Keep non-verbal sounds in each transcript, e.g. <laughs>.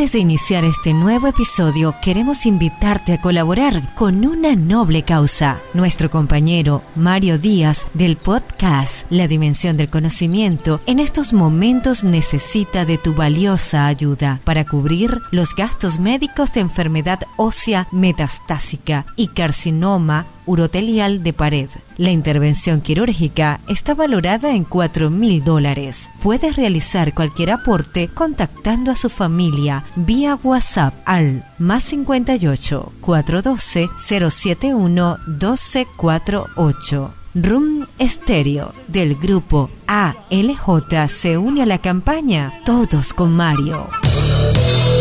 Antes de iniciar este nuevo episodio, queremos invitarte a colaborar con una noble causa. Nuestro compañero Mario Díaz del podcast La Dimensión del Conocimiento en estos momentos necesita de tu valiosa ayuda para cubrir los gastos médicos de enfermedad ósea metastásica y carcinoma urotelial de pared. La intervención quirúrgica está valorada en 4 mil dólares. Puedes realizar cualquier aporte contactando a su familia vía WhatsApp al más 58 412 071 1248. Room Stereo del grupo ALJ se une a la campaña Todos con Mario.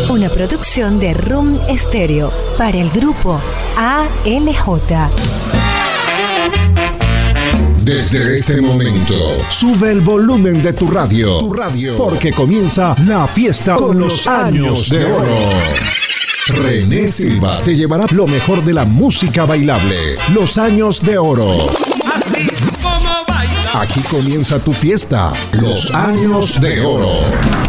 Una producción de Room Stereo para el grupo ALJ. Desde este momento, sube el volumen de tu radio, tu radio, porque comienza la fiesta con los años de oro. René Silva te llevará lo mejor de la música bailable, los años de oro. Así como baila. Aquí comienza tu fiesta, los años de oro.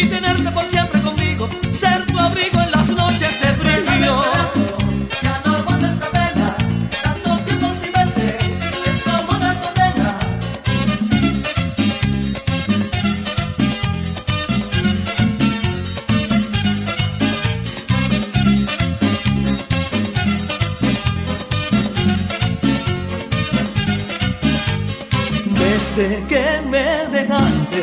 Y tenerte por siempre conmigo, ser tu abrigo en las noches de frío. Que me dejaste,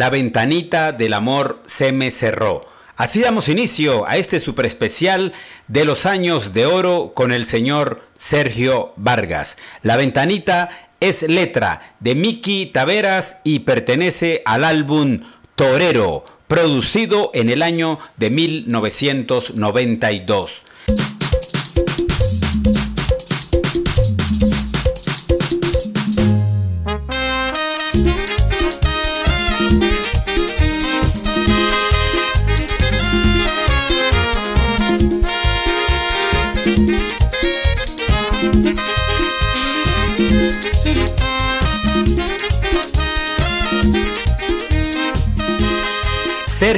La ventanita del amor se me cerró. Así damos inicio a este super especial de los años de oro con el señor Sergio Vargas. La ventanita es letra de Miki Taveras y pertenece al álbum Torero, producido en el año de 1992.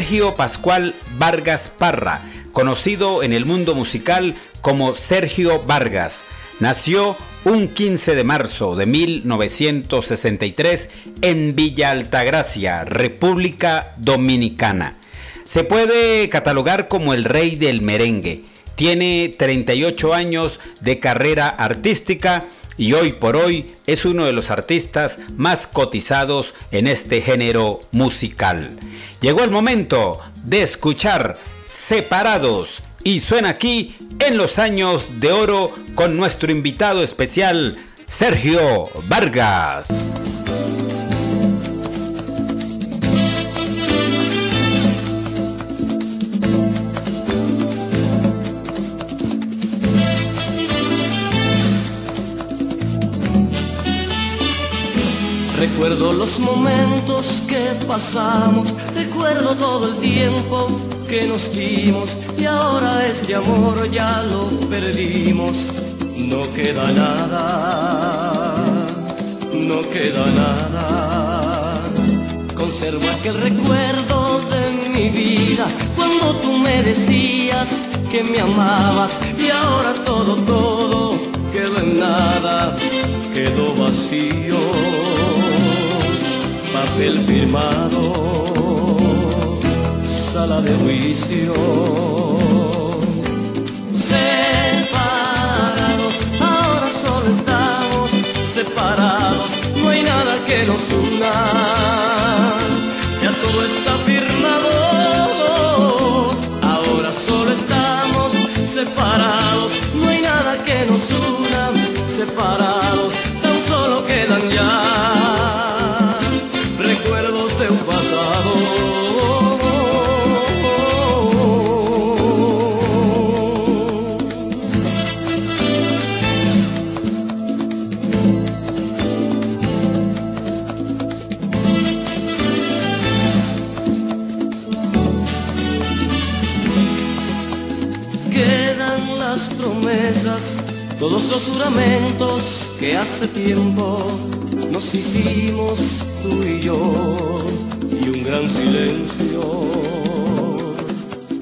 Sergio Pascual Vargas Parra, conocido en el mundo musical como Sergio Vargas, nació un 15 de marzo de 1963 en Villa Altagracia, República Dominicana. Se puede catalogar como el rey del merengue. Tiene 38 años de carrera artística y hoy por hoy es uno de los artistas más cotizados en este género musical. Llegó el momento de escuchar Separados y suena aquí en los años de oro con nuestro invitado especial, Sergio Vargas. Recuerdo los momentos que pasamos, recuerdo todo el tiempo que nos dimos y ahora este amor ya lo perdimos. No queda nada, no queda nada. Conservo aquel recuerdo de mi vida cuando tú me decías que me amabas y ahora todo, todo quedó en nada, quedó vacío papel firmado, sala de juicio. Separados, ahora solo estamos separados, no hay nada que nos una, los juramentos que hace tiempo nos hicimos tú y yo, y un gran silencio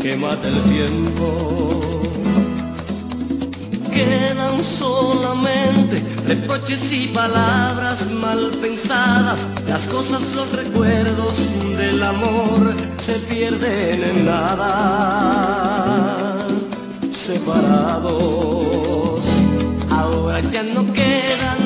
que mata el tiempo. Quedan solamente reproches y palabras mal pensadas, las cosas, los recuerdos del amor se pierden en nada, separados Ahora ya no queda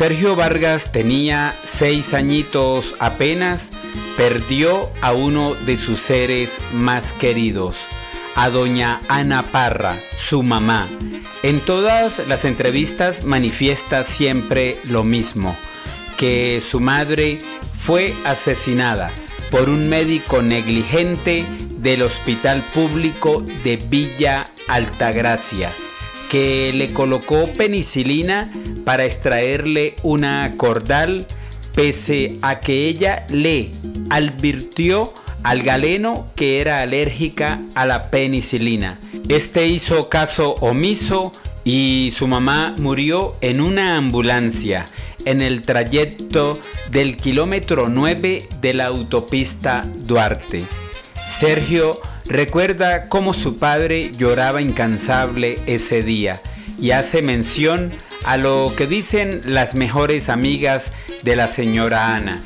Sergio Vargas tenía seis añitos apenas, perdió a uno de sus seres más queridos, a doña Ana Parra, su mamá. En todas las entrevistas manifiesta siempre lo mismo, que su madre fue asesinada por un médico negligente del Hospital Público de Villa Altagracia que le colocó penicilina para extraerle una cordal pese a que ella le advirtió al galeno que era alérgica a la penicilina. Este hizo caso omiso y su mamá murió en una ambulancia en el trayecto del kilómetro 9 de la autopista Duarte. Sergio Recuerda cómo su padre lloraba incansable ese día y hace mención a lo que dicen las mejores amigas de la señora Ana,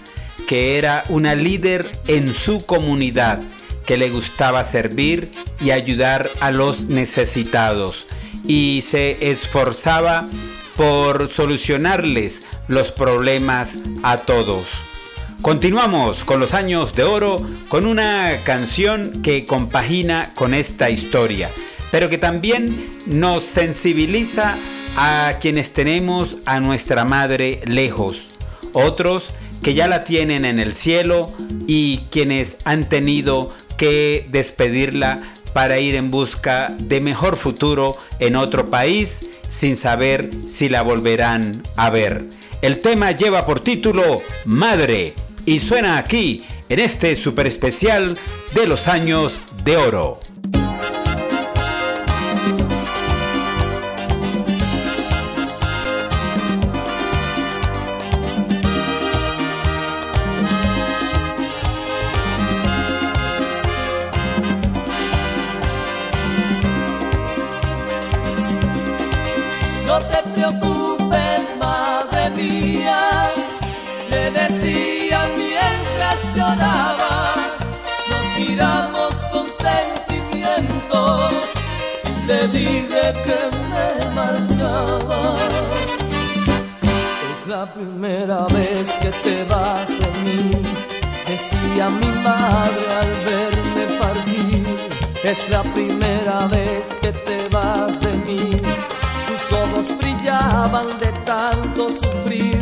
que era una líder en su comunidad, que le gustaba servir y ayudar a los necesitados y se esforzaba por solucionarles los problemas a todos. Continuamos con los años de oro con una canción que compagina con esta historia, pero que también nos sensibiliza a quienes tenemos a nuestra madre lejos, otros que ya la tienen en el cielo y quienes han tenido que despedirla para ir en busca de mejor futuro en otro país sin saber si la volverán a ver. El tema lleva por título Madre y suena aquí en este super especial de los años de oro. Dije que me marchaba. Es la primera vez que te vas de mí, decía mi madre al verme partir. Es la primera vez que te vas de mí, sus ojos brillaban de tanto sufrir.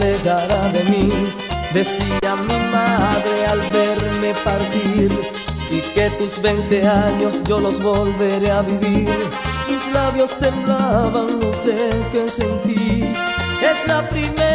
De mí, decía mi madre al verme partir, y que tus 20 años yo los volveré a vivir. Sus labios temblaban, no sé qué sentí. Es la primera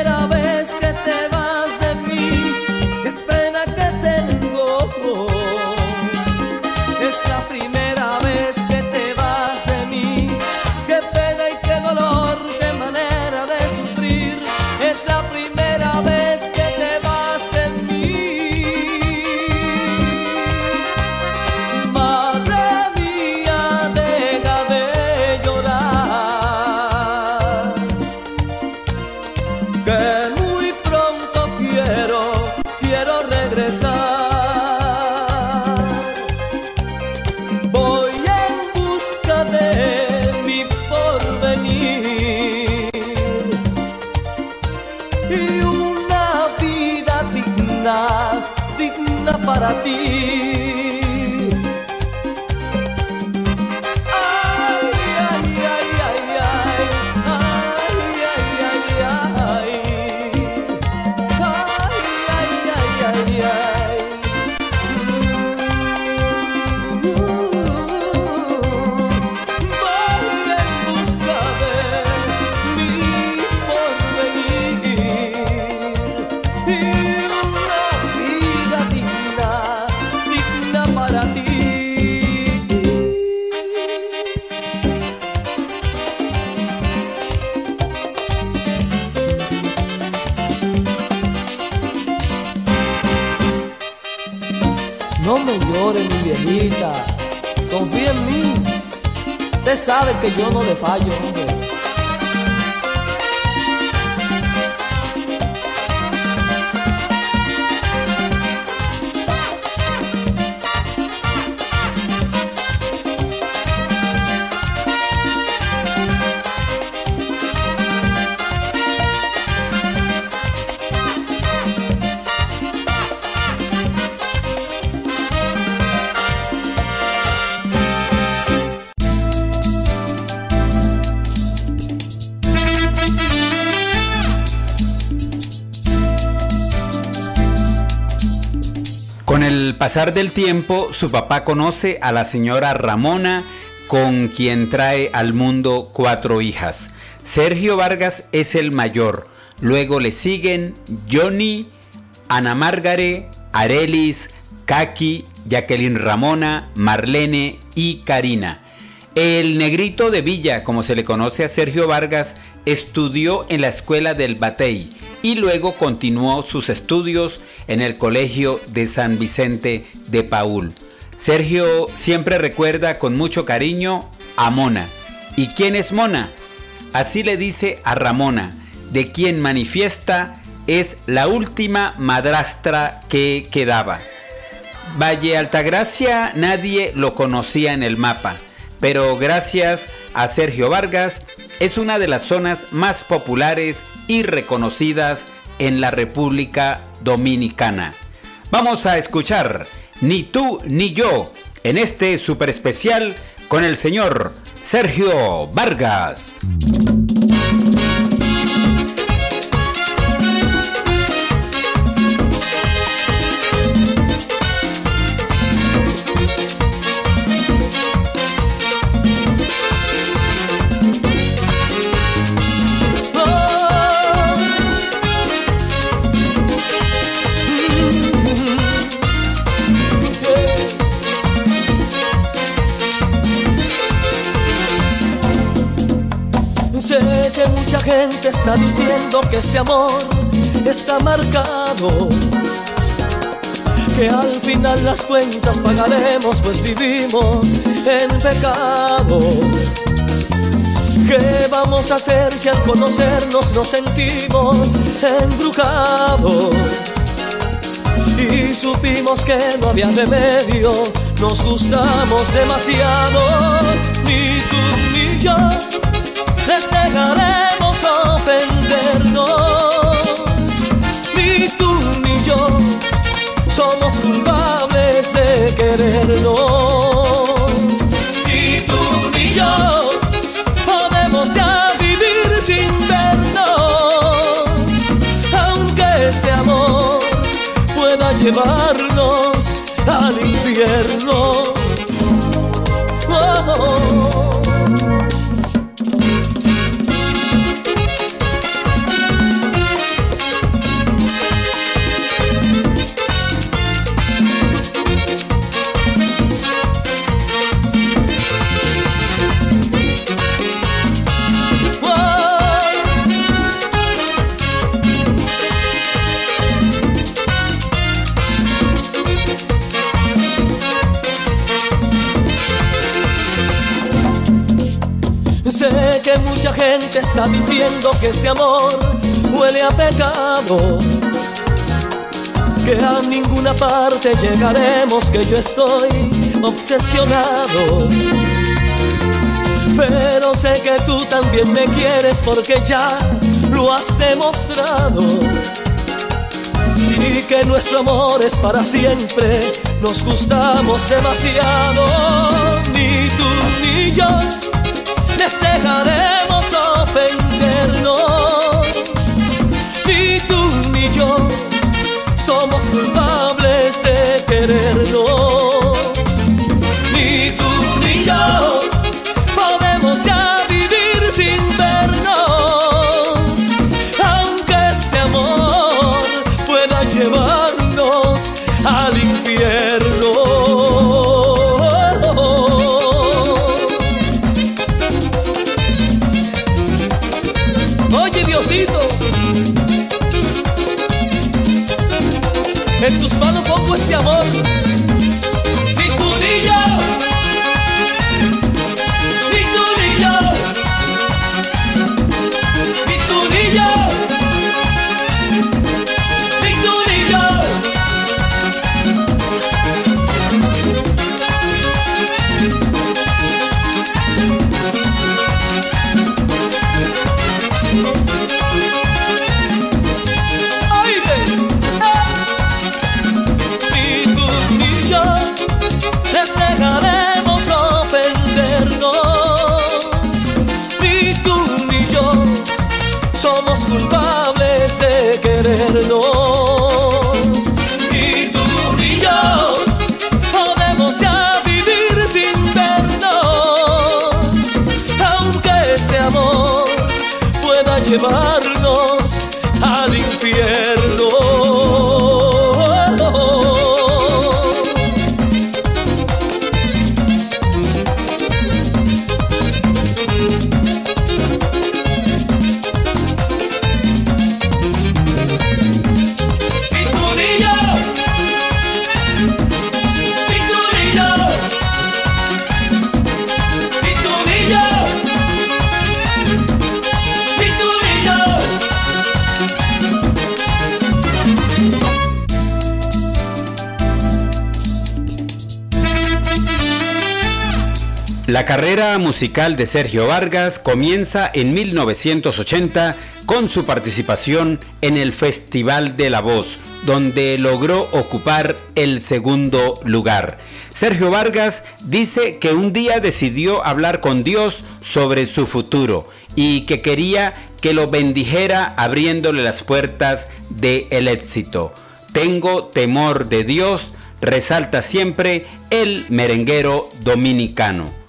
sabe que yo no le fallo, pasar del tiempo, su papá conoce a la señora Ramona, con quien trae al mundo cuatro hijas. Sergio Vargas es el mayor. Luego le siguen Johnny, Ana Margare, Arelis, Kaki, Jacqueline Ramona, Marlene y Karina. El negrito de Villa, como se le conoce a Sergio Vargas, estudió en la escuela del Batey y luego continuó sus estudios en el colegio de San Vicente de Paul. Sergio siempre recuerda con mucho cariño a Mona. ¿Y quién es Mona? Así le dice a Ramona, de quien manifiesta es la última madrastra que quedaba. Valle Altagracia nadie lo conocía en el mapa, pero gracias a Sergio Vargas es una de las zonas más populares y reconocidas en la República Dominicana. Vamos a escuchar Ni tú ni yo en este super especial con el señor Sergio Vargas. Gente está diciendo que este amor está marcado. Que al final las cuentas pagaremos, pues vivimos en pecado. ¿Qué vamos a hacer si al conocernos nos sentimos embrujados? Y supimos que no había remedio, nos gustamos demasiado, ni tú ni yo les dejaremos ofendernos. Ni tú ni yo somos culpables de querernos. Ni tú ni yo podemos ya vivir sin vernos. Aunque este amor pueda llevar gente está diciendo que este amor huele a pecado. Que a ninguna parte llegaremos, que yo estoy obsesionado. Pero sé que tú también me quieres porque ya lo has demostrado. Y que nuestro amor es para siempre, nos gustamos demasiado. Ni tú ni yo les dejaremos somos La carrera musical de Sergio Vargas comienza en 1980 con su participación en el Festival de la Voz, donde logró ocupar el segundo lugar. Sergio Vargas dice que un día decidió hablar con Dios sobre su futuro y que quería que lo bendijera abriéndole las puertas del éxito. Tengo temor de Dios, resalta siempre el merenguero dominicano.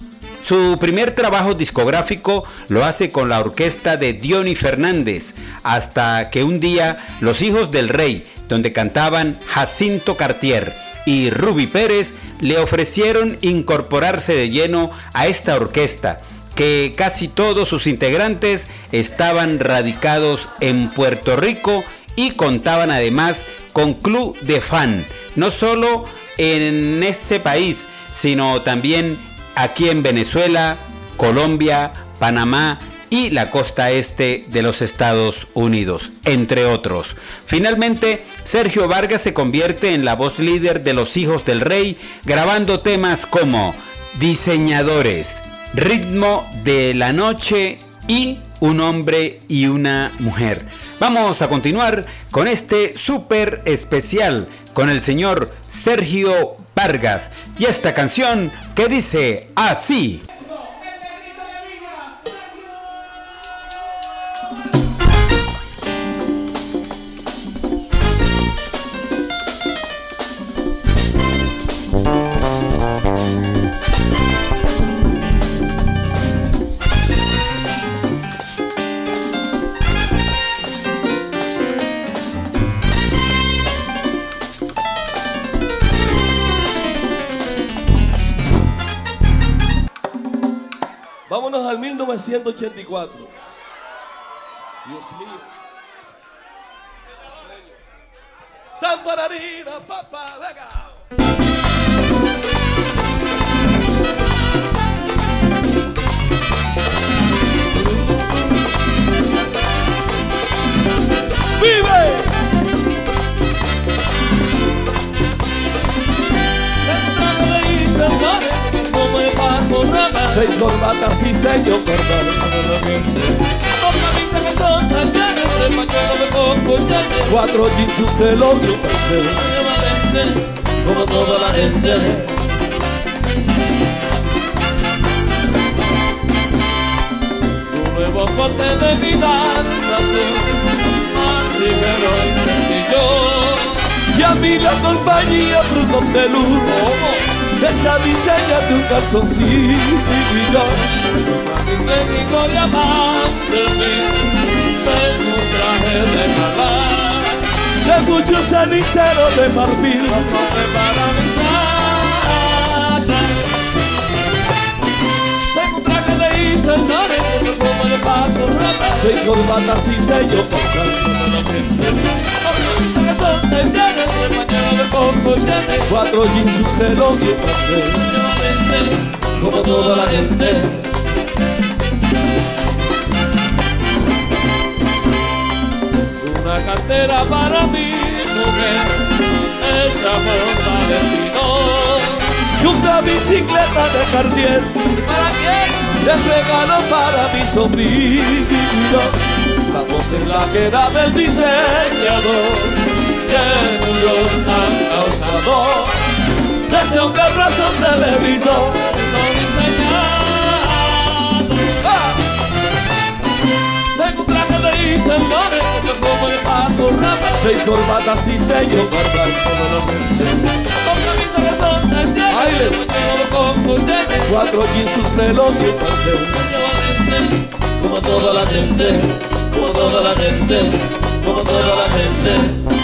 Su primer trabajo discográfico lo hace con la orquesta de Diony Fernández, hasta que un día Los Hijos del Rey, donde cantaban Jacinto Cartier y Ruby Pérez, le ofrecieron incorporarse de lleno a esta orquesta, que casi todos sus integrantes estaban radicados en Puerto Rico y contaban además con club de fan, no solo en ese país, sino también aquí en Venezuela, Colombia, Panamá y la costa este de los Estados Unidos, entre otros. Finalmente, Sergio Vargas se convierte en la voz líder de Los Hijos del Rey, grabando temas como Diseñadores, Ritmo de la Noche y Un hombre y una mujer. Vamos a continuar con este súper especial con el señor Sergio Vargas y esta canción que dice así. Al 1984. Dios mío. Tampararira, papá, venga. ¡Vive! Seis corbatas y sello un reloj y un pastel Como toda la gente. Tu nuevo corte de vida Más ligero y sencillo. Y a mí la compañía fruto de luz esa diseña de un calzoncillo. Te digo diamante Tengo un traje de gala De muchos ceniceros de marfil. Para mi casa Tengo un traje de Como de paso Seis corbatas y Cuatro jeans, un reloj y un pastel Como toda la gente. Una cartera para mi mujer Hecha por Valentino Y una bicicleta de Cartier ¿Para quién? Les regalo para mi sobrino Estamos en la guerra del diseñador que murió tan causado Deseo que razón televisor. Diseñado ¡Ah! Tengo un traje de Iselmane con perfume de paso rata. Seis corbatas y sello guardan todo lo que Con camisa de son de tiene con colletes Cuatro jeans, un reloj y un Como toda la gente Como toda la gente Como toda la gente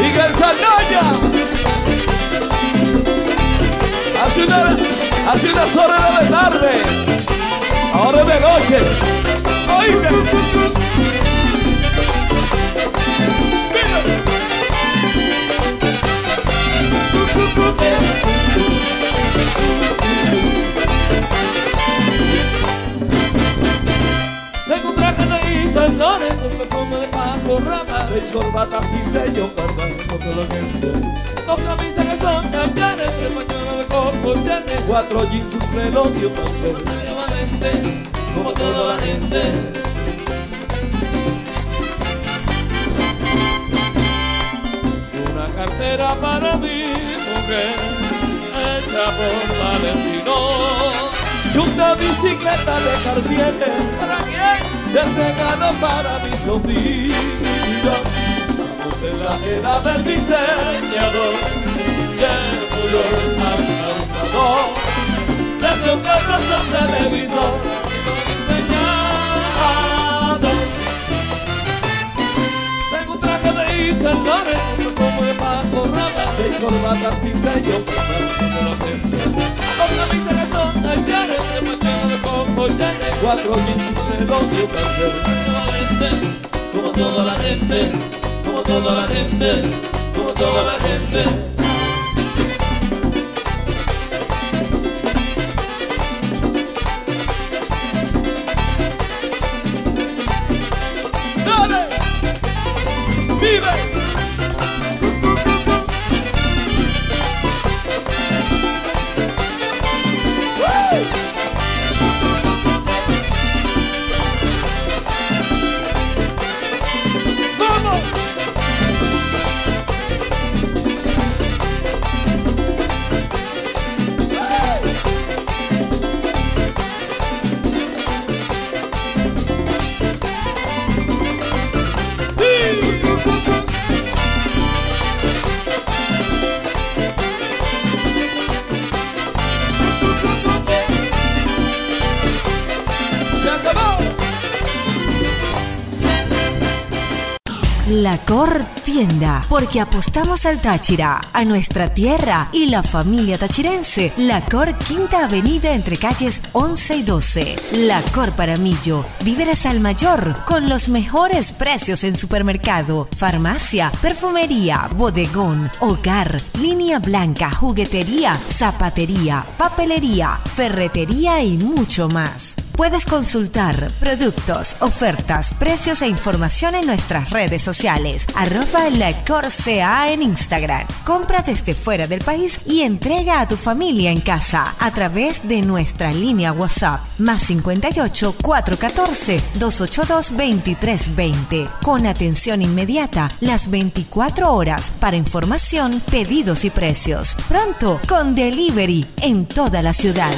Miguel Saldaña. Hace una, de tarde. Ahora de noche. Tengo un traje de Isandores con perfume de paso rata Seis corbatas y sello cargan todo lo que Dos camisas que son campeones El pañuelo de coco tiene Cuatro jeans, un reloj y un pastel valente Como toda la gente Una cartera para mi mujer Hecha por Valentino y una bicicleta de Cartier. ¿Para quién? De regalo para mi sobrino. Estamos en la era del diseñador Que murió al calzador Desde un carrozo televisor llene Cuatro un pastel Como toda la gente Como toda la gente Como toda la gente porque apostamos al Táchira, a nuestra tierra y la familia tachirense. La Cor Quinta Avenida entre calles 11 y 12. La Cor Paramillo, víveres al mayor, con los mejores precios en supermercado, farmacia, perfumería, bodegón, hogar, línea blanca, juguetería, zapatería, papelería, ferretería y mucho más. Puedes consultar productos, ofertas, precios e información en nuestras redes sociales. Arroba la Corsea en Instagram. Compra desde fuera del país y entrega a tu familia en casa a través de nuestra línea WhatsApp más 58 414 282 2320 con atención inmediata las 24 horas para información, pedidos y precios. Pronto con delivery en toda la ciudad.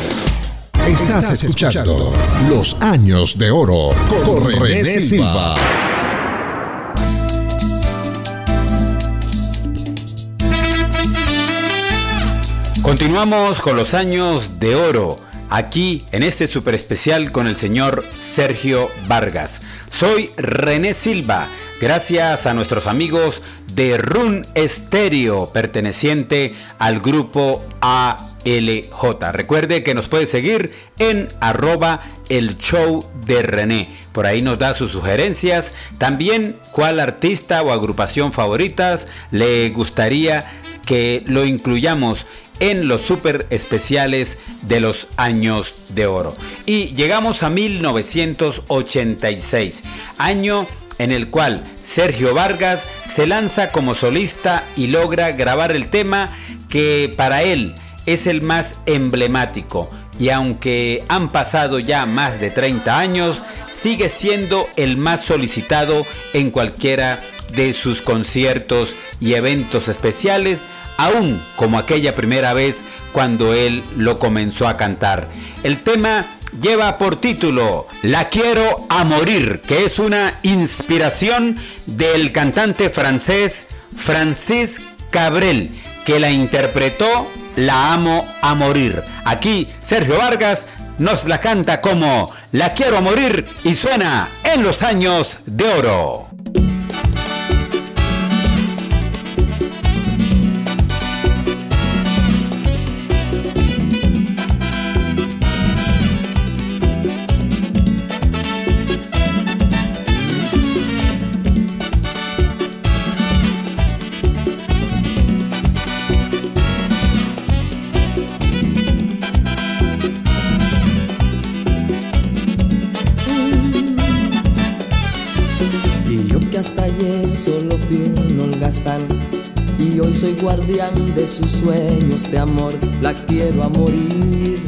Estás escuchando Los Años de Oro con René Silva. Continuamos con los años de oro, aquí en este super especial con el señor Sergio Vargas. Soy René Silva, gracias a nuestros amigos de Run Stereo, perteneciente al grupo ALJ. Recuerde que nos puede seguir en arroba el show de René. Por ahí nos da sus sugerencias. También cuál artista o agrupación favoritas le gustaría que lo incluyamos en los super especiales de los años de oro. Y llegamos a 1986, año en el cual Sergio Vargas se lanza como solista y logra grabar el tema que para él es el más emblemático. Y aunque han pasado ya más de 30 años, sigue siendo el más solicitado en cualquiera de sus conciertos y eventos especiales, aún como aquella primera vez cuando él lo comenzó a cantar. El tema lleva por título La quiero a morir, que es una inspiración del cantante francés Francis Cabrel, que la interpretó La amo a morir. Aquí Sergio Vargas nos la canta como La quiero a morir y suena en los años de oro. Soy guardián de sus sueños de amor, la quiero a morir.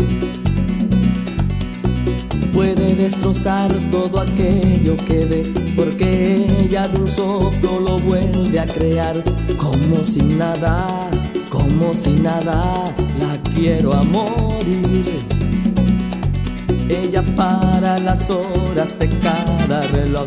Puede destrozar todo aquello que ve, porque ella de un soplo lo vuelve a crear, como si nada, como si nada, la quiero a morir. Ella para las horas de cada reloj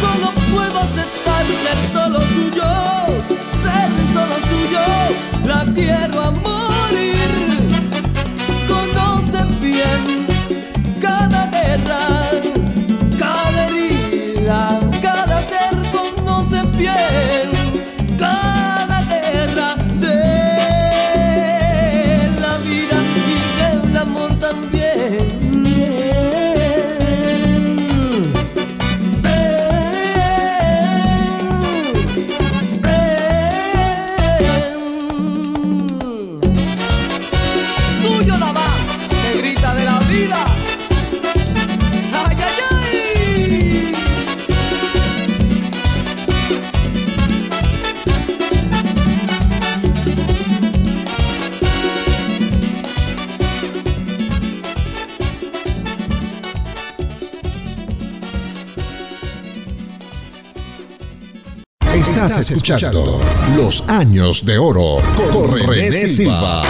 Solo puedo aceptar Estás escuchando Los Años de Oro con René Silva.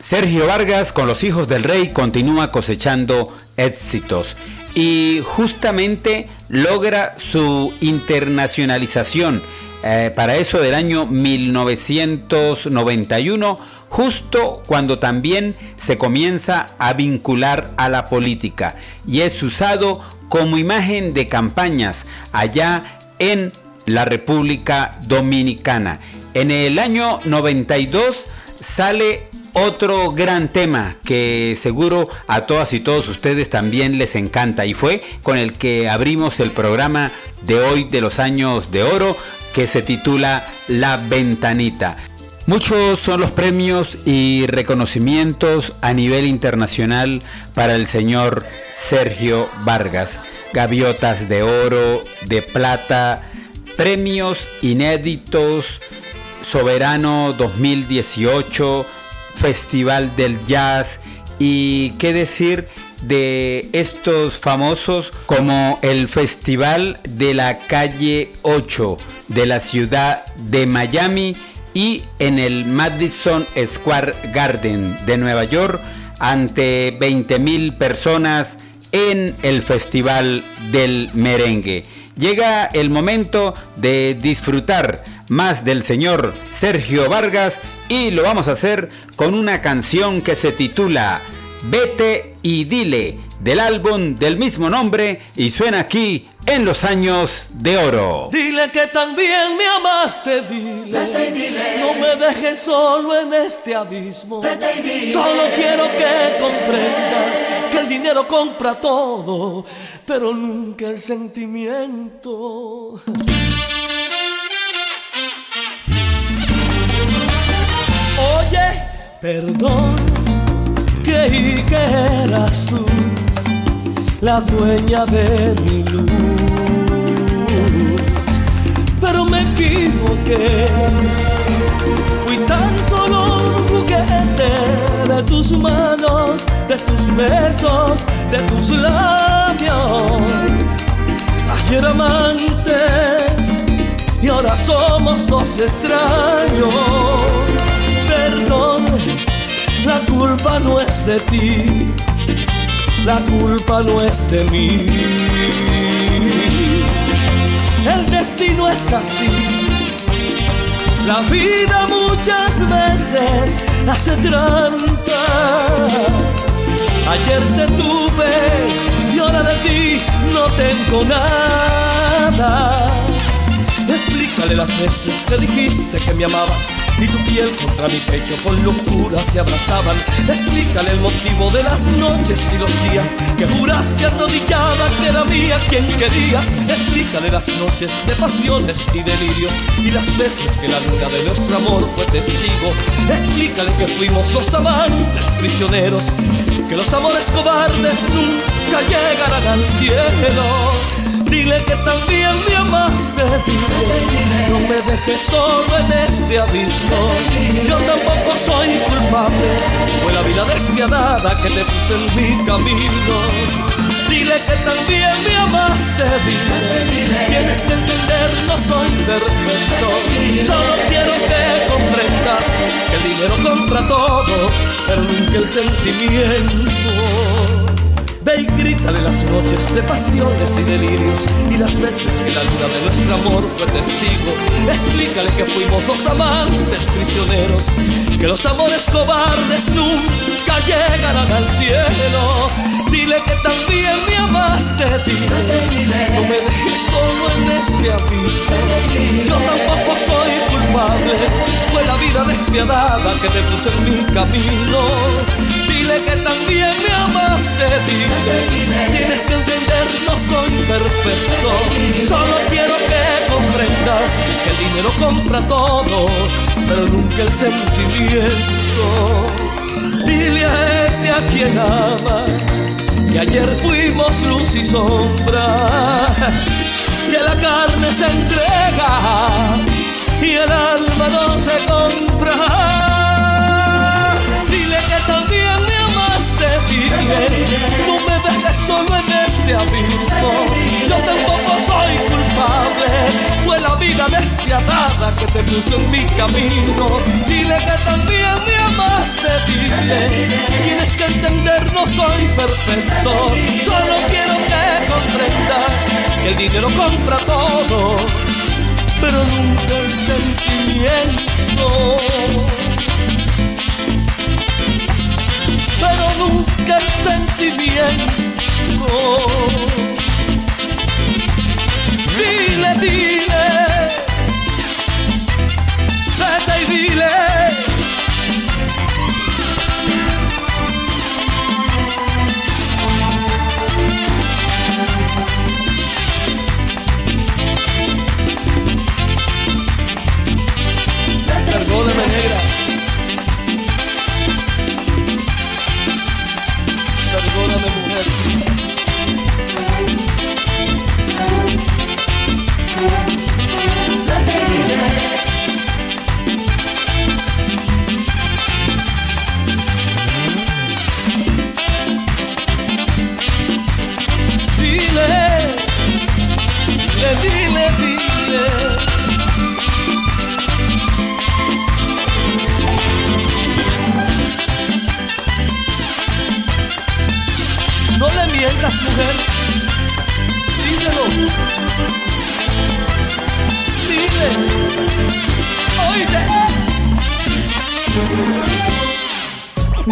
Sergio Vargas con los hijos del rey continúa cosechando éxitos y justamente logra su internacionalización eh, para eso del año 1991, justo cuando también se comienza a vincular a la política y es usado como imagen de campañas allá en la República Dominicana. En el año 92 sale otro gran tema que seguro a todas y todos ustedes también les encanta y fue con el que abrimos el programa de hoy de los años de oro que se titula La Ventanita. Muchos son los premios y reconocimientos a nivel internacional para el señor Sergio Vargas. Gaviotas de oro, de plata, premios inéditos, Soberano 2018, Festival del Jazz y qué decir de estos famosos como el Festival de la Calle 8 de la ciudad de Miami y en el Madison Square Garden de Nueva York ante 20 mil personas en el Festival del Merengue. Llega el momento de disfrutar más del señor Sergio Vargas y lo vamos a hacer con una canción que se titula Vete y dile del álbum del mismo nombre y suena aquí en los años de oro. Dile que también me amaste, dile. No me dejes solo en este abismo. Solo quiero que comprendas que el dinero compra todo, pero nunca el sentimiento. Oye, perdón, creí que eras tú la dueña de mi luz. Me equivoqué, fui tan solo un juguete de tus manos, de tus besos, de tus labios. Ayer amantes y ahora somos dos extraños. Perdón, la culpa no es de ti la culpa no es de mí. Destino es así. La vida muchas veces hace trampa. Ayer te tuve y ahora de ti no tengo nada. Explícale las veces que dijiste que me amabas y tu piel contra mi pecho con locura se abrazaban. Explícale el motivo de las noches y los días que juraste arrodillada que era mía quien querías. Explícale las noches de pasiones y delirios y las veces que la luna de nuestro amor fue testigo. Explícale que fuimos dos amantes prisioneros, que los amores cobardes nunca llegarán al cielo. Dile que también me amaste, dile, no me dejes solo en este abismo. Yo tampoco soy culpable, fue la vida despiadada que te puse en mi camino. Dile que también me amaste, dile, Tienes que entender, no soy perfecto. Solo quiero que comprendas que el dinero compra todo, pero nunca el sentimiento. Ve y grita de las noches de pasiones y delirios y las veces que la luna de nuestro amor fue testigo. Explícale que fuimos dos amantes prisioneros, que los amores cobardes nunca llegarán al cielo. Dile que también me amaste, dile, no me dejes solo en este abismo. Yo tampoco soy culpable, fue la vida despiadada que te en mi camino. Dile que también me amaste, Tienes que entender, no soy perfecto. Solo quiero que comprendas que el dinero compra todo, pero nunca el sentimiento. Dile a ese a quien amas que ayer fuimos luz y sombra, que la carne se entrega y el alma no se compra. No me dejes solo en este abismo. Yo tampoco soy culpable. Fue la vida despiadada que te puso en mi camino. Dile que también me amaste, dile. Tienes que entender, no soy perfecto. Solo quiero que comprendas que el dinero compra todo, pero nunca el sentimiento. Pero nunca el sentimiento. Dile, dile, vete y dile.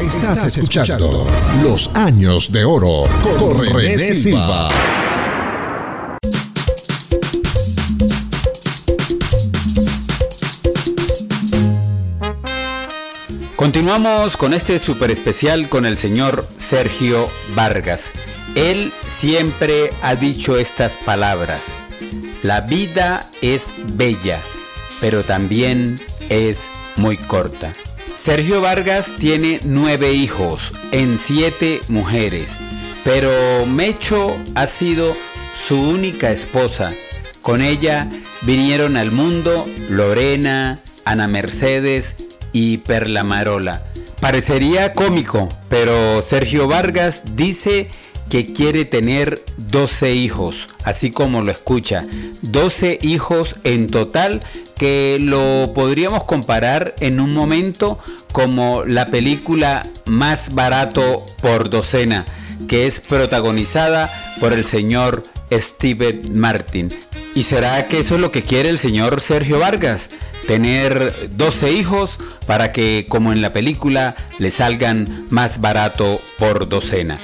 Estás escuchando Los Años de Oro con René Silva. Continuamos con este super especial con el señor Sergio Vargas. Él siempre ha dicho estas palabras. La vida es bella, pero también es muy corta. Sergio Vargas tiene nueve hijos en siete mujeres, pero Mecho ha sido su única esposa. Con ella vinieron al mundo Lorena, Ana Mercedes y Perla Marola. Parecería cómico, pero Sergio Vargas dice que quiere tener 12 hijos, así como lo escucha. 12 hijos en total que lo podríamos comparar en un momento como la película más barato por docena, que es protagonizada por el señor Steven Martin. ¿Y será que eso es lo que quiere el señor Sergio Vargas? Tener 12 hijos para que, como en la película, le salgan más barato por docena.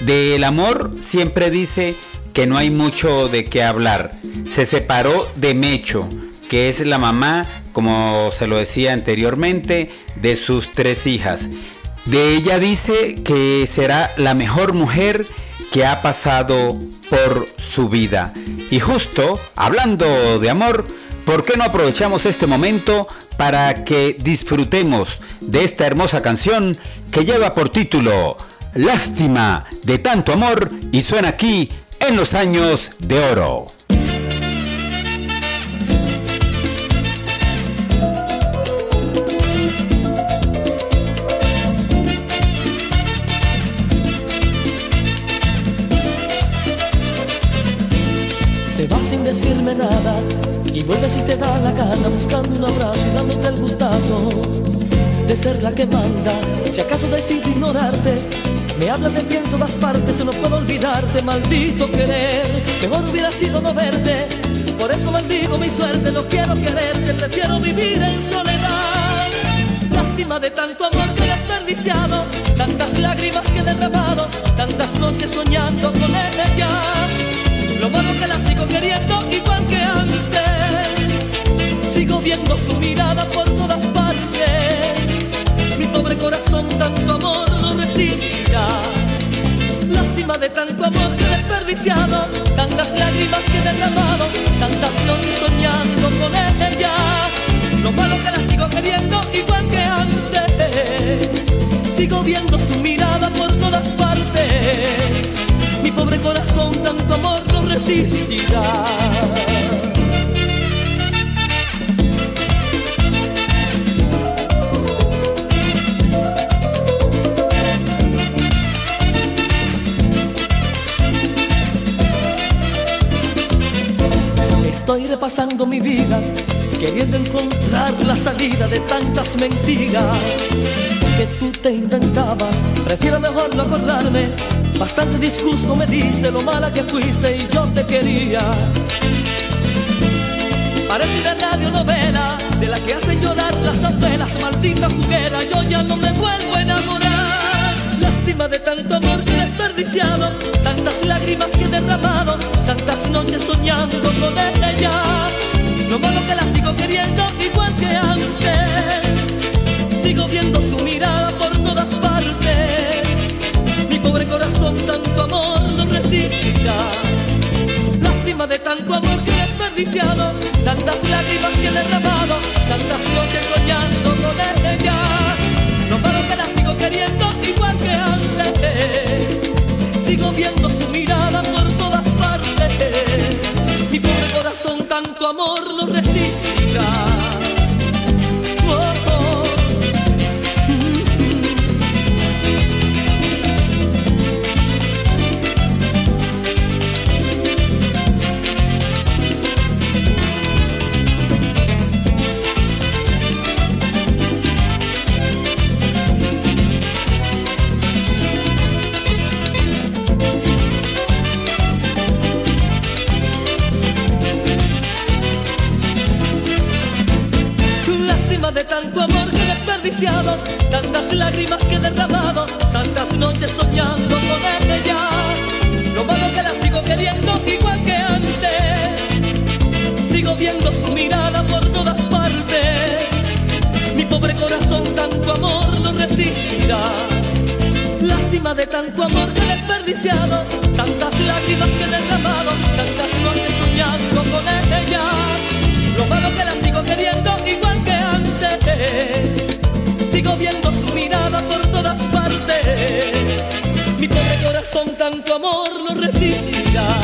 Del amor siempre dice que no hay mucho de qué hablar. Se separó de Mecho, que es la mamá, como se lo decía anteriormente, de sus tres hijas. De ella dice que será la mejor mujer que ha pasado por su vida. Y justo, hablando de amor, ¿por qué no aprovechamos este momento para que disfrutemos de esta hermosa canción que lleva por título Lástima de tanto amor y suena aquí en los años de oro? decirme nada y vuelves y te da la gana buscando un abrazo y dándote el gustazo de ser la que manda. Si acaso decido ignorarte, me hablas de ti en todas partes, no puedo olvidarte, maldito querer. Mejor hubiera sido no verte, por eso maldigo mi suerte, no quiero quererte, prefiero vivir en soledad. Lástima de tanto amor que he desperdiciado, tantas lágrimas que he derramado, tantas noches soñando con ella. Lo malo que la sigo queriendo igual que antes. Sigo viendo su mirada por todas pobre corazón tanto amor no resistirá. Lástima de tanto amor que desperdiciado, tantas lágrimas que he derramado, tantas noches soñando con ella. Lo malo que la sigo queriendo igual que antes. Sigo viendo su mirada por todas partes mi pobre corazón tanto amor no resistirá. Estoy repasando mi vida, queriendo encontrar la salida de tantas mentiras que tú te inventabas. Prefiero mejor no acordarme Bastante disgusto me diste lo mala que fuiste y yo te quería. Parece una radionovela de la que hacen llorar las abuelas, maldita juguera, yo ya no me vuelvo a enamorar. Lástima de tanto amor desperdiciado, tantas lágrimas que he derramado, tantas noches soñando con ella. Lo malo que la sigo queriendo igual que antes. Sigo viendo su mirada por todas partes pobre corazón tanto amor no resistirá. Lástima de tanto amor que he desperdiciado, tantas lágrimas que he derramado, tantas noches soñando con ella. No malo que la sigo queriendo amor tantas lágrimas que he derramado, tantas noches soñando con ella. Lo malo que la sigo queriendo igual que antes. Sigo viendo su mirada por todas partes. Mi pobre corazón tanto amor no resistirá. Lástima de tanto amor que he desperdiciado, tantas lágrimas que he derramado, tantas noches soñando con ella. Lo malo que la sigo queriendo igual que antes sigo viendo Mi pobre corazón tanto amor no resistirá.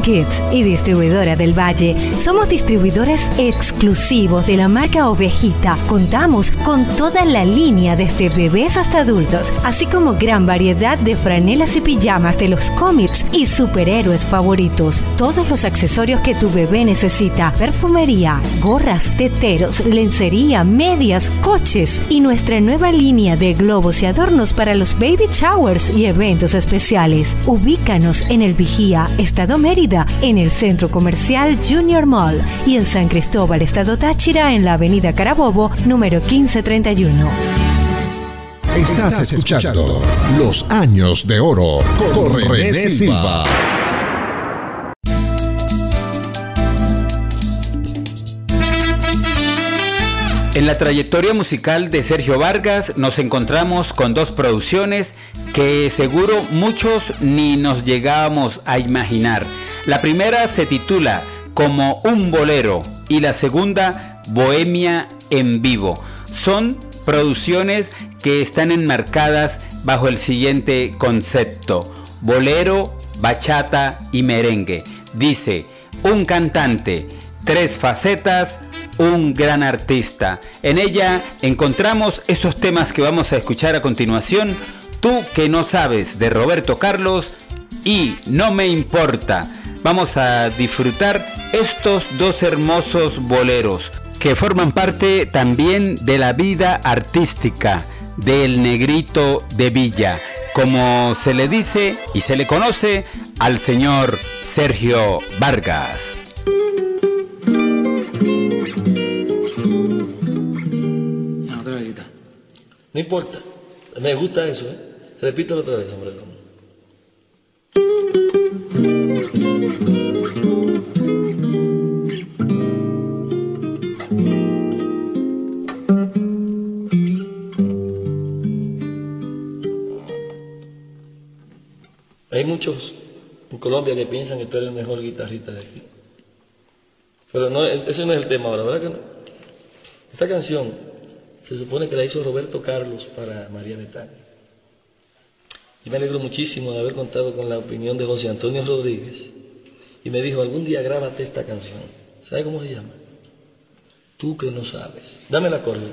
Kids y distribuidora del Valle. Somos distribuidores exclusivos de la marca Ovejita. Contamos con toda la línea desde bebés hasta adultos, así como gran variedad de franelas y pijamas de los cómics y superhéroes favoritos. Todos los accesorios que tu bebé necesita, perfumería, gorras, teteros, lencería, medias, coches y nuestra nueva línea de globos y adornos para los baby showers y eventos especiales. Ubícanos en el Vigía, Estado Mérida, en el Centro Comercial Junior Mall y en San Cristóbal, Estado Táchira, en la Avenida Carabobo, número 1531. Estás escuchando Los Años de Oro con René Silva. En la trayectoria musical de Sergio Vargas nos encontramos con dos producciones que seguro muchos ni nos llegábamos a imaginar. La primera se titula Como un bolero y la segunda Bohemia en vivo. Son producciones que están enmarcadas bajo el siguiente concepto. Bolero, bachata y merengue. Dice, un cantante, tres facetas, un gran artista. En ella encontramos estos temas que vamos a escuchar a continuación. Tú que no sabes de Roberto Carlos y No me importa. Vamos a disfrutar estos dos hermosos boleros que forman parte también de la vida artística del negrito de Villa, como se le dice y se le conoce al señor Sergio Vargas. No importa. Me gusta eso, ¿eh? Otra vez, hombre. Hay muchos en Colombia que piensan que tú eres el mejor guitarrista de aquí. Pero no, ese no es el tema ahora, ¿verdad que no? Esta canción se supone que la hizo Roberto Carlos para María Betania. Y me alegro muchísimo de haber contado con la opinión de José Antonio Rodríguez. Y me dijo, algún día grábate esta canción. ¿Sabe cómo se llama? Tú que no sabes. Dame la acorde,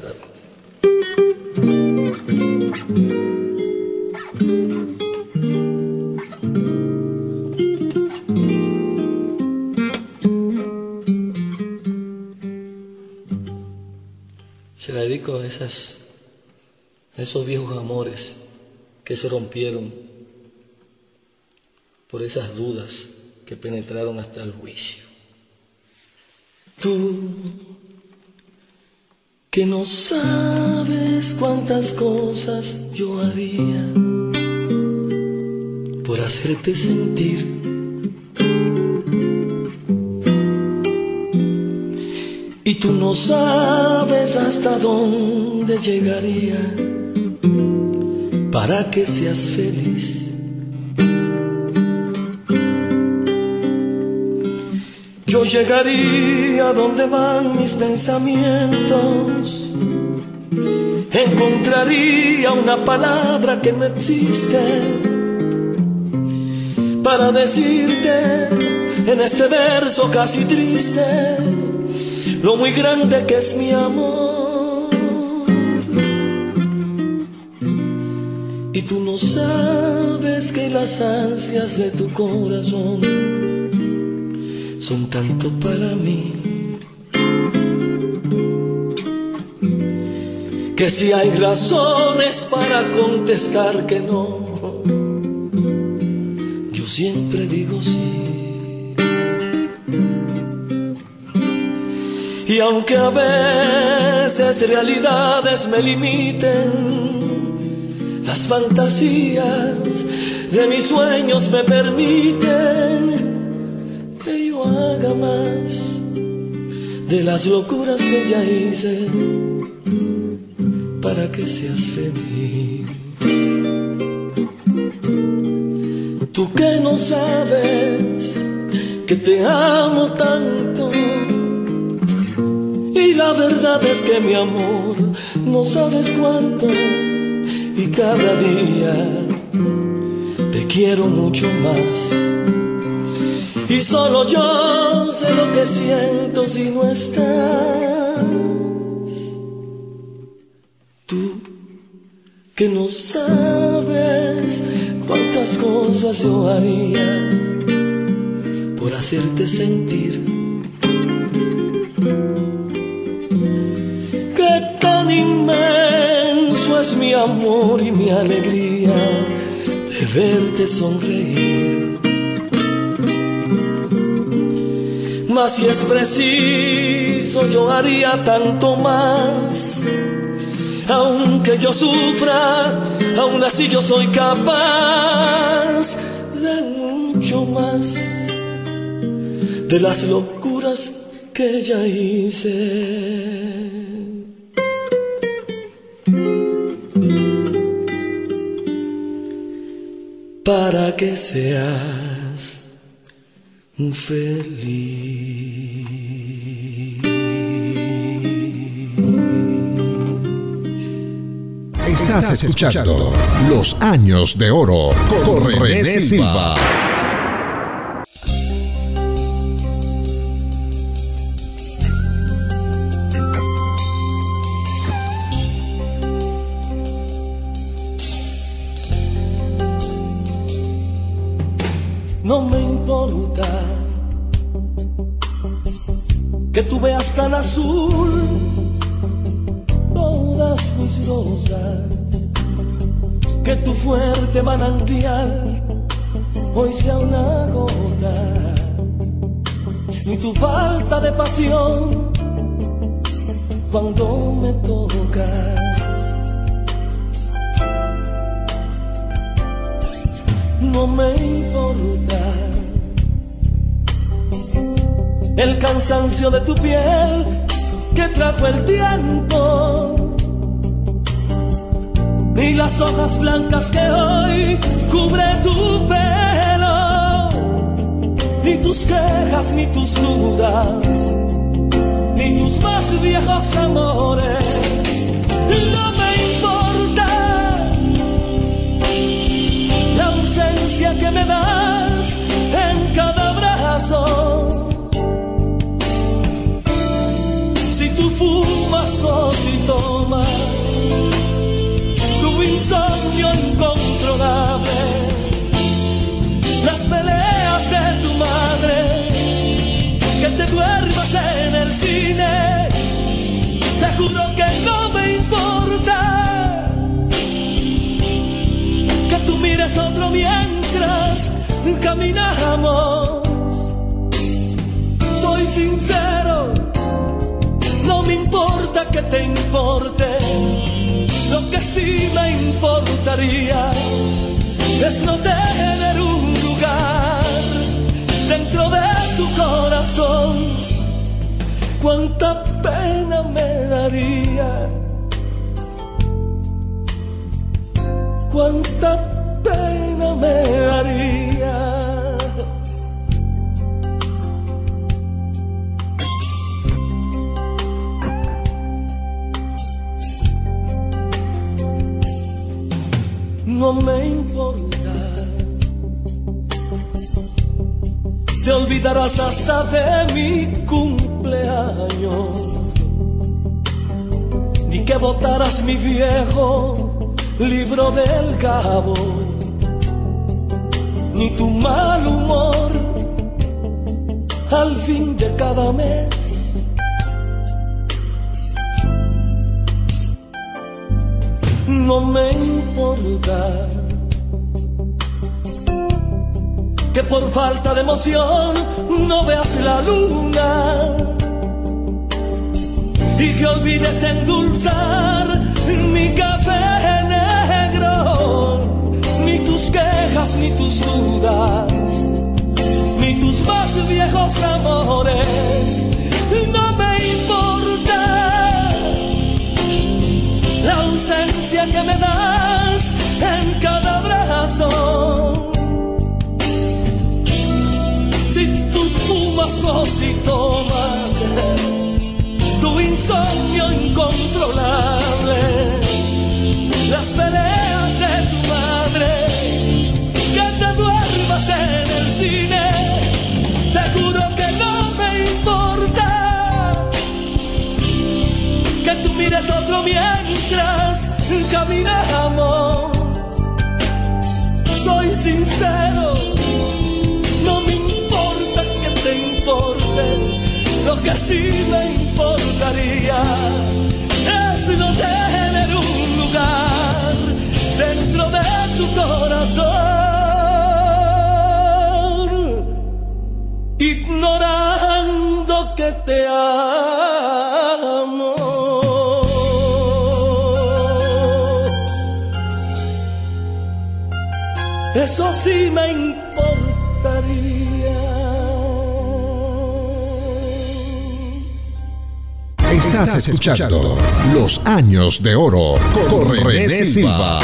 a, esas, esos viejos amores que se rompieron por esas dudas que penetraron hasta el juicio. Tú que no sabes cuántas cosas yo haría por hacerte sentir Y tú no sabes hasta dónde llegaría para que seas feliz. Yo llegaría donde van mis pensamientos. Encontraría una palabra que no existe para decirte en este verso casi triste lo muy grande que es mi amor. Y tú no sabes que las ansias de tu corazón son tanto para mí. Que si hay razones para contestar que no, yo siempre digo sí. Y aunque a veces realidades me limiten, las fantasías de mis sueños me permiten que yo haga más de las locuras que ya hice para que seas feliz. Tú que no sabes que te amo tanto la verdad es que mi amor no sabes cuánto y cada día te quiero mucho más. Y solo yo sé lo que siento si no estás. Tú que no sabes cuántas cosas yo haría por hacerte sentir. Amor y mi alegría de verte sonreír. Mas si es preciso, yo haría tanto más. Aunque yo sufra, aún así yo soy capaz de mucho más. De las locuras que ya hice. Para que seas feliz. Estás escuchando Los Años de Oro con René Silva. Que tú veas tan azul todas mis rosas, que tu fuerte manantial hoy sea una gota, ni tu falta de pasión cuando me tocas. no me importa el cansancio de tu piel que trajo el tiempo. Ni las hojas blancas que hoy cubre tu pelo. Ni tus quejas ni tus dudas ni tus más viejos amores. No me importa la ausencia que me das fumas o si tomas, tu insomnio incontrolable, las peleas de tu madre, que te duermas en el cine, te juro que no me importa. Que tú mires otro mientras caminamos. Soy sincero, no me importa que te importe. Lo que sí me importaría es no tener un lugar dentro de tu corazón. Cuánta pena me daría cuánta pena me daría. Me importa, te olvidarás hasta de mi cumpleaños, ni que votaras mi viejo libro del cabo, ni tu mal humor al fin de cada mes. No me importa que por falta de emoción no veas la luna y que olvides endulzar mi café negro, ni tus quejas ni tus dudas, ni tus más viejos amores, ausencia que me das en cada abrazo. Si tú fumas o si tomas tu insomnio incontrolable, las peleas de tu madre, que te duermas en el cine, tú mires otro mientras caminamos. Soy sincero, no me importa que te importe, lo que sí me importaría es no tener un lugar dentro de tu corazón, ignorando que te amo. Eso sí me importaría. Estás escuchando Los Años de Oro con René Silva.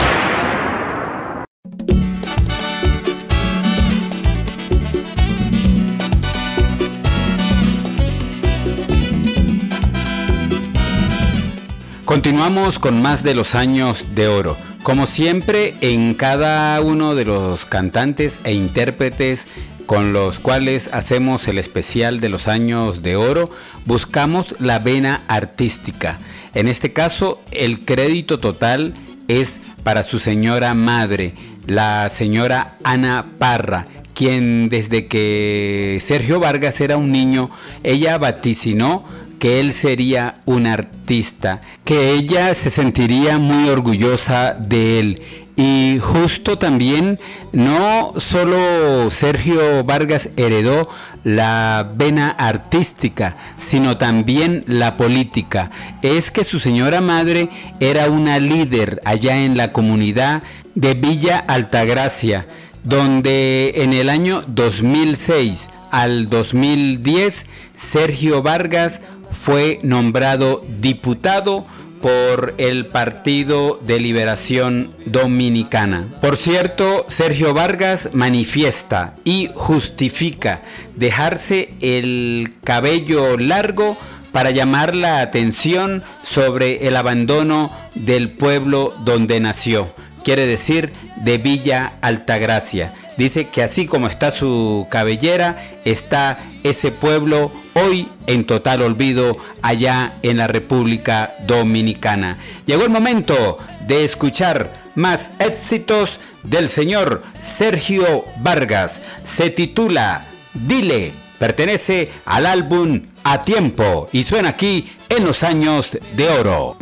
Continuamos con más de los años de oro. Como siempre, en cada uno de los cantantes e intérpretes con los cuales hacemos el especial de los años de oro, buscamos la vena artística. En este caso, el crédito total es para su señora madre, la señora Ana Parra, quien desde que Sergio Vargas era un niño, ella vaticinó que él sería un artista, que ella se sentiría muy orgullosa de él. Y justo también, no solo Sergio Vargas heredó la vena artística, sino también la política. Es que su señora madre era una líder allá en la comunidad de Villa Altagracia, donde en el año 2006 al 2010 Sergio Vargas fue nombrado diputado por el Partido de Liberación Dominicana. Por cierto, Sergio Vargas manifiesta y justifica dejarse el cabello largo para llamar la atención sobre el abandono del pueblo donde nació, quiere decir de Villa Altagracia. Dice que así como está su cabellera, está ese pueblo hoy en total olvido allá en la República Dominicana. Llegó el momento de escuchar más éxitos del señor Sergio Vargas. Se titula Dile, pertenece al álbum A Tiempo y suena aquí en los años de oro.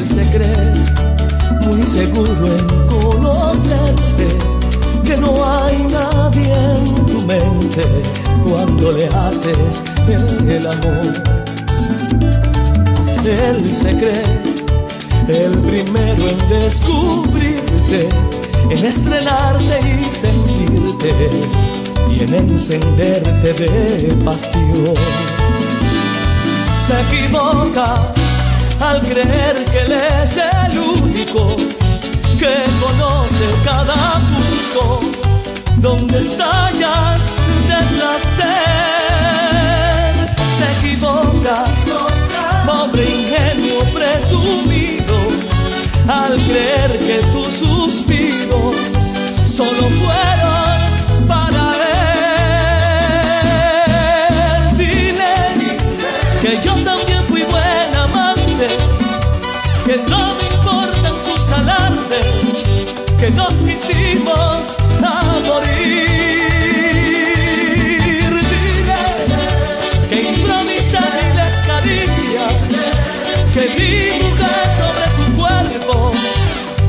Él se cree muy seguro en conocerte, que no hay nadie en tu mente cuando le haces el amor. Él se cree el primero en descubrirte, en estrenarte y sentirte y en encenderte de pasión. Se equivoca al creer que Él es el único que conoce cada punto donde estallas de placer. Se equivoca, pobre ingenio presumido, al creer que tus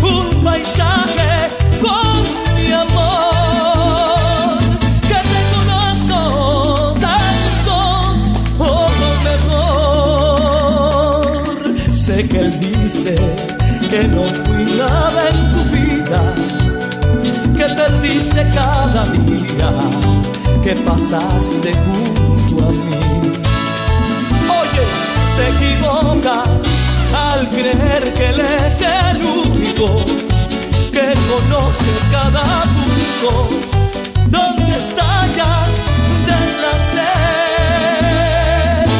un paisaje con mi amor. Que te conozco tanto, oh mejor. Sé que él dice que no fui nada en tu vida que perdiste cada día que pasaste junto a mí. Oye, se equivoca al creer que él es el único que conoce cada punto donde estallas de placer.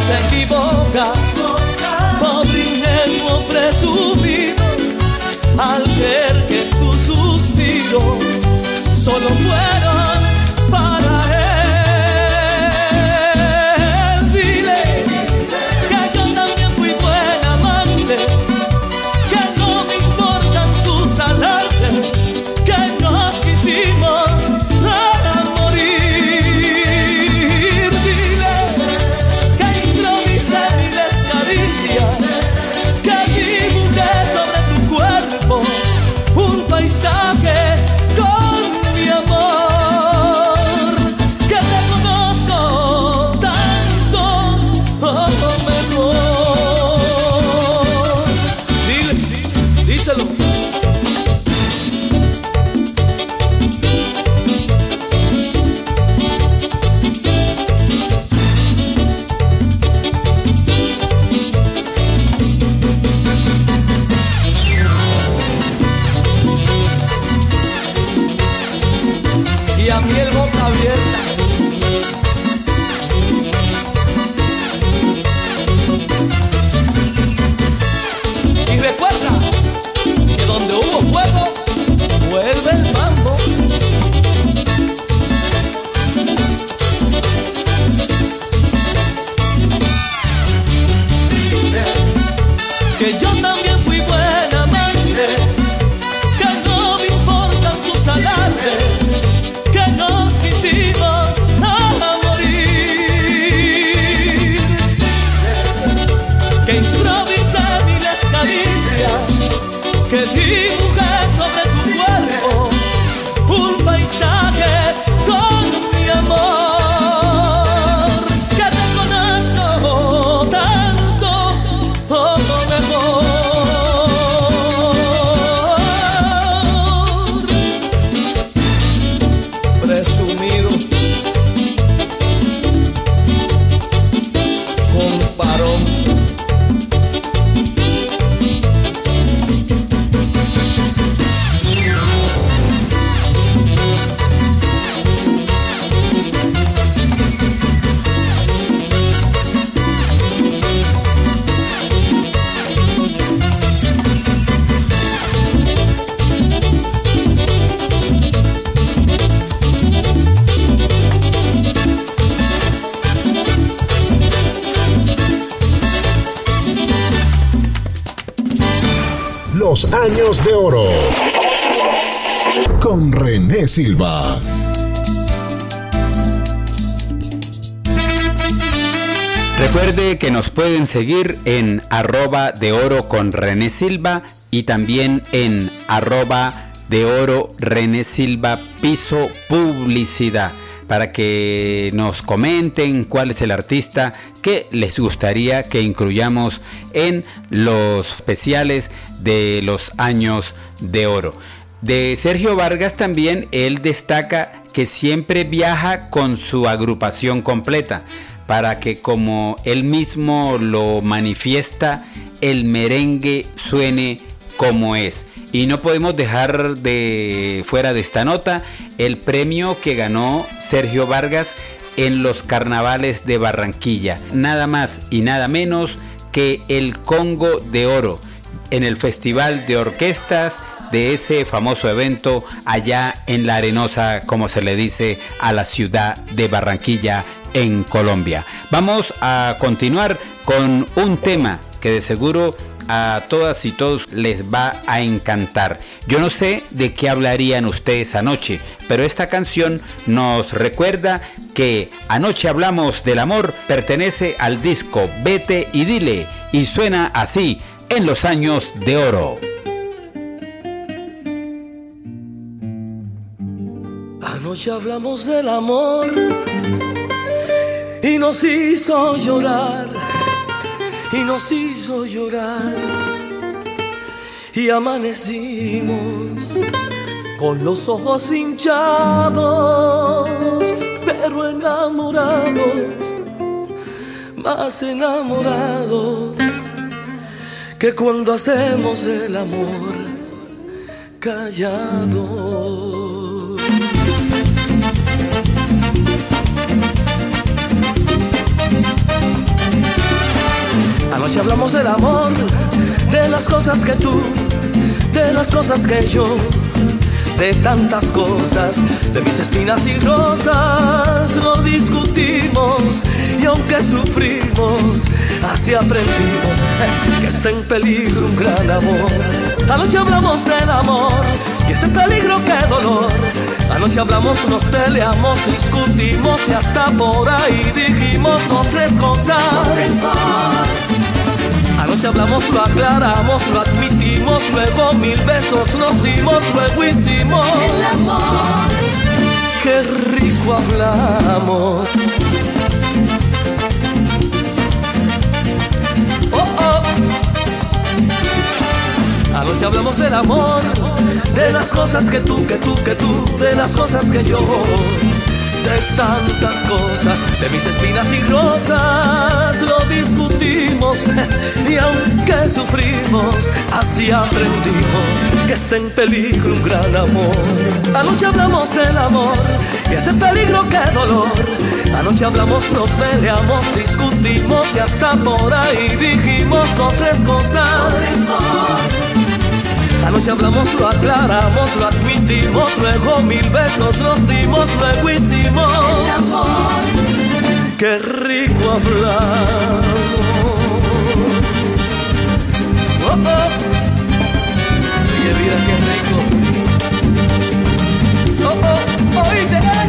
Se equivoca, pobre ingenuo presumido, al creer que tus suspiros solo pueden. Silva. Recuerde que nos pueden seguir en arroba de oro con René Silva y también en arroba de oro René Silva piso publicidad para que nos comenten cuál es el artista que les gustaría que incluyamos en los especiales de los años de oro. De Sergio Vargas también él destaca que siempre viaja con su agrupación completa para que como él mismo lo manifiesta, el merengue suene como es. Y no podemos dejar de fuera de esta nota el premio que ganó Sergio Vargas en los carnavales de Barranquilla. Nada más y nada menos que el Congo de Oro en el Festival de Orquestas de ese famoso evento allá en la Arenosa, como se le dice a la ciudad de Barranquilla en Colombia. Vamos a continuar con un tema que de seguro a todas y todos les va a encantar. Yo no sé de qué hablarían ustedes anoche, pero esta canción nos recuerda que Anoche hablamos del amor pertenece al disco Vete y Dile y suena así en los años de oro. Anoche hablamos del amor y nos hizo llorar, y nos hizo llorar, y amanecimos con los ojos hinchados, pero enamorados, más enamorados que cuando hacemos el amor callado. Hablamos del amor, de las cosas que tú, de las cosas que yo, de tantas cosas, de mis espinas y rosas, lo discutimos y aunque sufrimos, así aprendimos que está en peligro un gran amor. Anoche hablamos del amor y está en peligro qué dolor. Anoche hablamos, nos peleamos, discutimos y hasta por ahí dijimos dos tres cosas. Anoche hablamos, lo aclaramos, lo admitimos, luego mil besos nos dimos, luego hicimos el amor. Qué rico hablamos. Oh, oh. Anoche hablamos del amor, de las cosas que tú, que tú, que tú, de las cosas que yo de tantas cosas, de mis espinas y rosas, lo discutimos <laughs> y aunque sufrimos, así aprendimos que está en peligro un gran amor. Anoche hablamos del amor y este peligro que dolor. Anoche hablamos, nos peleamos, discutimos y hasta por ahí dijimos otras cosas. Anoche hablamos, lo aclaramos, lo admitimos, luego mil besos nos dimos, luego hicimos el amor. Qué rico hablamos. Oh, oh. Oye, mira qué rico. Oh, oh, oíste.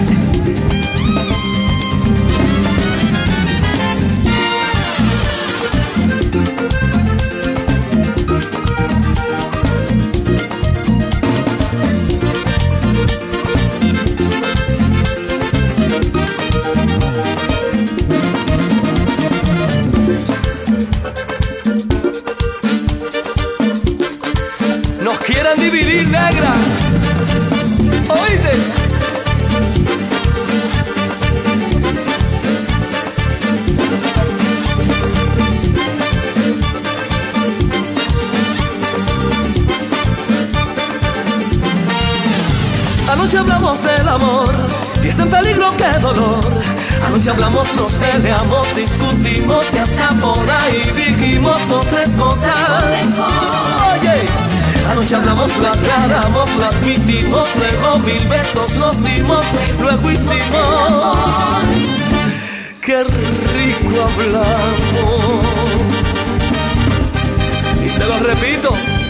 Dividir, negra. Oíste. Anoche hablamos del amor y está en peligro qué dolor. Anoche hablamos, nos peleamos, discutimos y hasta por ahí dijimos dos tres cosas. Anoche hablamos, lo aclaramos, lo admitimos, luego mil besos nos dimos, luego hicimos. Qué rico hablamos. Y te lo repito.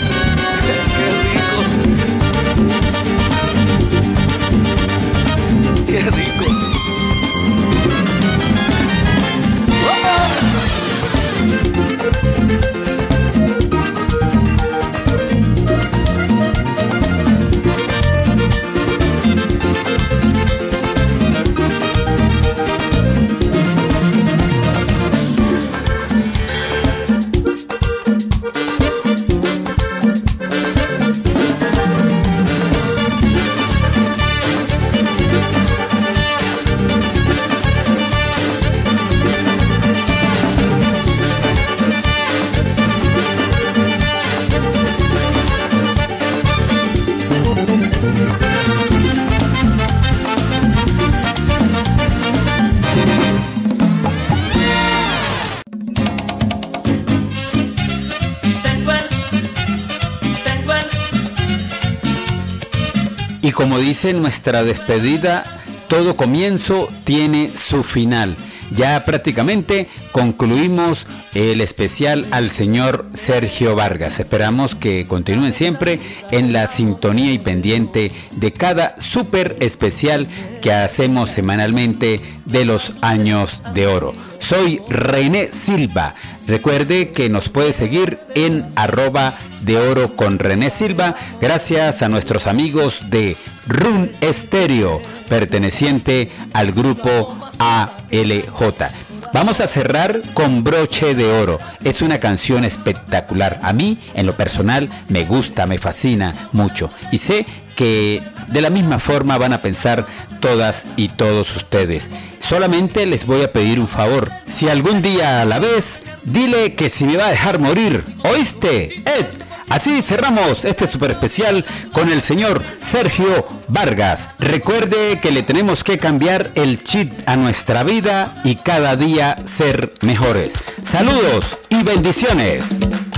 Como dice nuestra despedida, todo comienzo tiene su final. Ya prácticamente concluimos el especial al señor Sergio Vargas. Esperamos que continúen siempre en la sintonía y pendiente de cada súper especial que hacemos semanalmente de los años de oro. Soy René Silva. Recuerde que nos puede seguir en arroba de oro con René Silva gracias a nuestros amigos de Run Stereo, perteneciente al grupo ALJ. Vamos a cerrar con Broche de Oro. Es una canción espectacular. A mí, en lo personal, me gusta, me fascina mucho. Y sé que de la misma forma van a pensar todas y todos ustedes. Solamente les voy a pedir un favor. Si algún día a la vez, dile que si me va a dejar morir. ¿Oíste? Ed. Así cerramos este super especial con el señor Sergio Vargas. Recuerde que le tenemos que cambiar el chip a nuestra vida y cada día ser mejores. Saludos y bendiciones.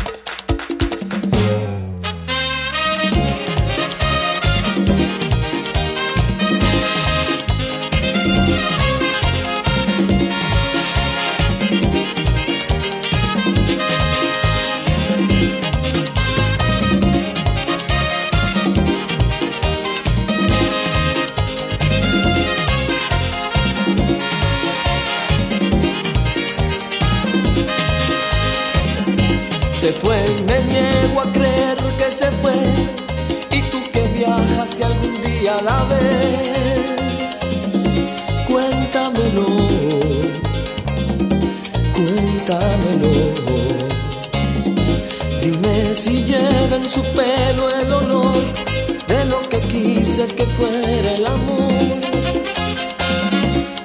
Día la ves, cuéntamelo, cuéntamelo. Dime si lleva en su pelo el olor de lo que quise que fuera el amor.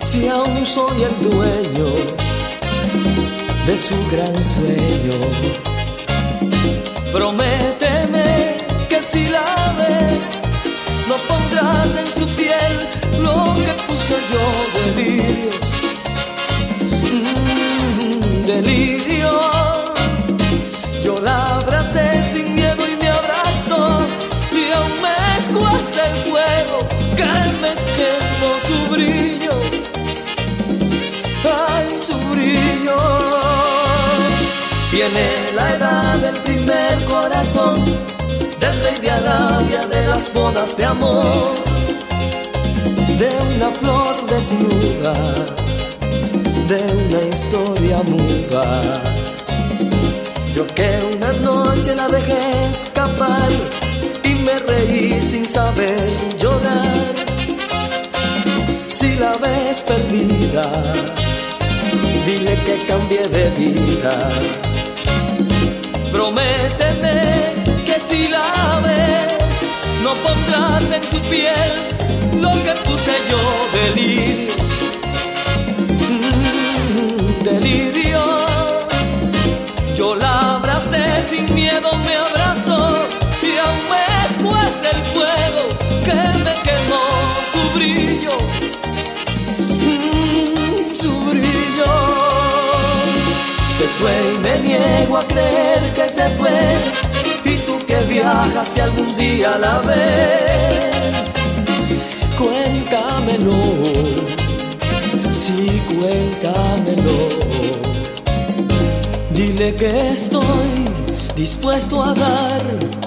Si aún soy el dueño de su gran sueño. Prométeme Tiene la edad del primer corazón, del rey de Arabia, de las bodas de amor, de una flor desnuda, de una historia muda. Yo que una noche la dejé escapar y me reí sin saber llorar. Si la ves perdida, dile que cambié de vida. Prométeme que si la ves, no pondrás en su piel lo que puse yo delirios. Mm, delirios. Yo la abracé sin miedo, me abrazó Y tú que viajas si algún día la ves, cuéntamelo. Sí, cuéntamelo. Dile que estoy dispuesto a dar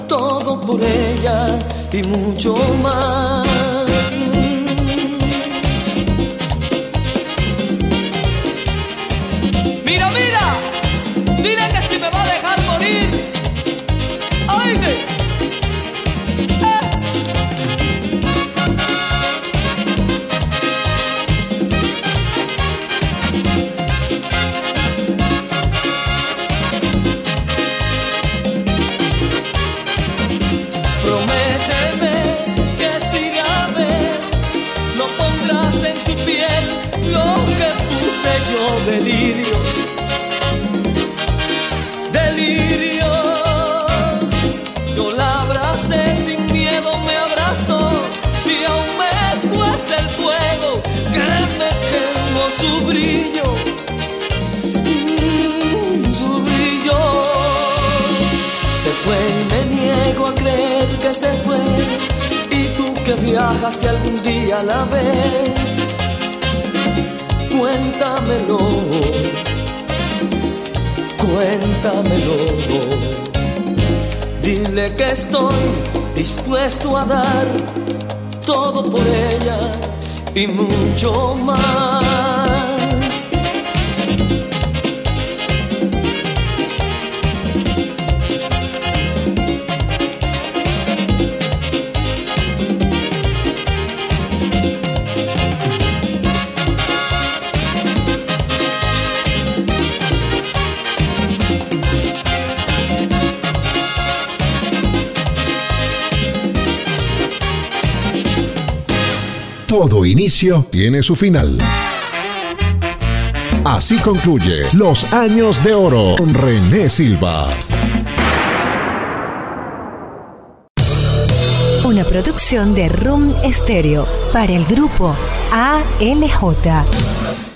todo por ella y mucho más. Estoy dispuesto a dar todo por ella y mucho más. Inicio tiene su final. Así concluye Los Años de Oro con René Silva. Una producción de Room Stereo para el grupo ALJ.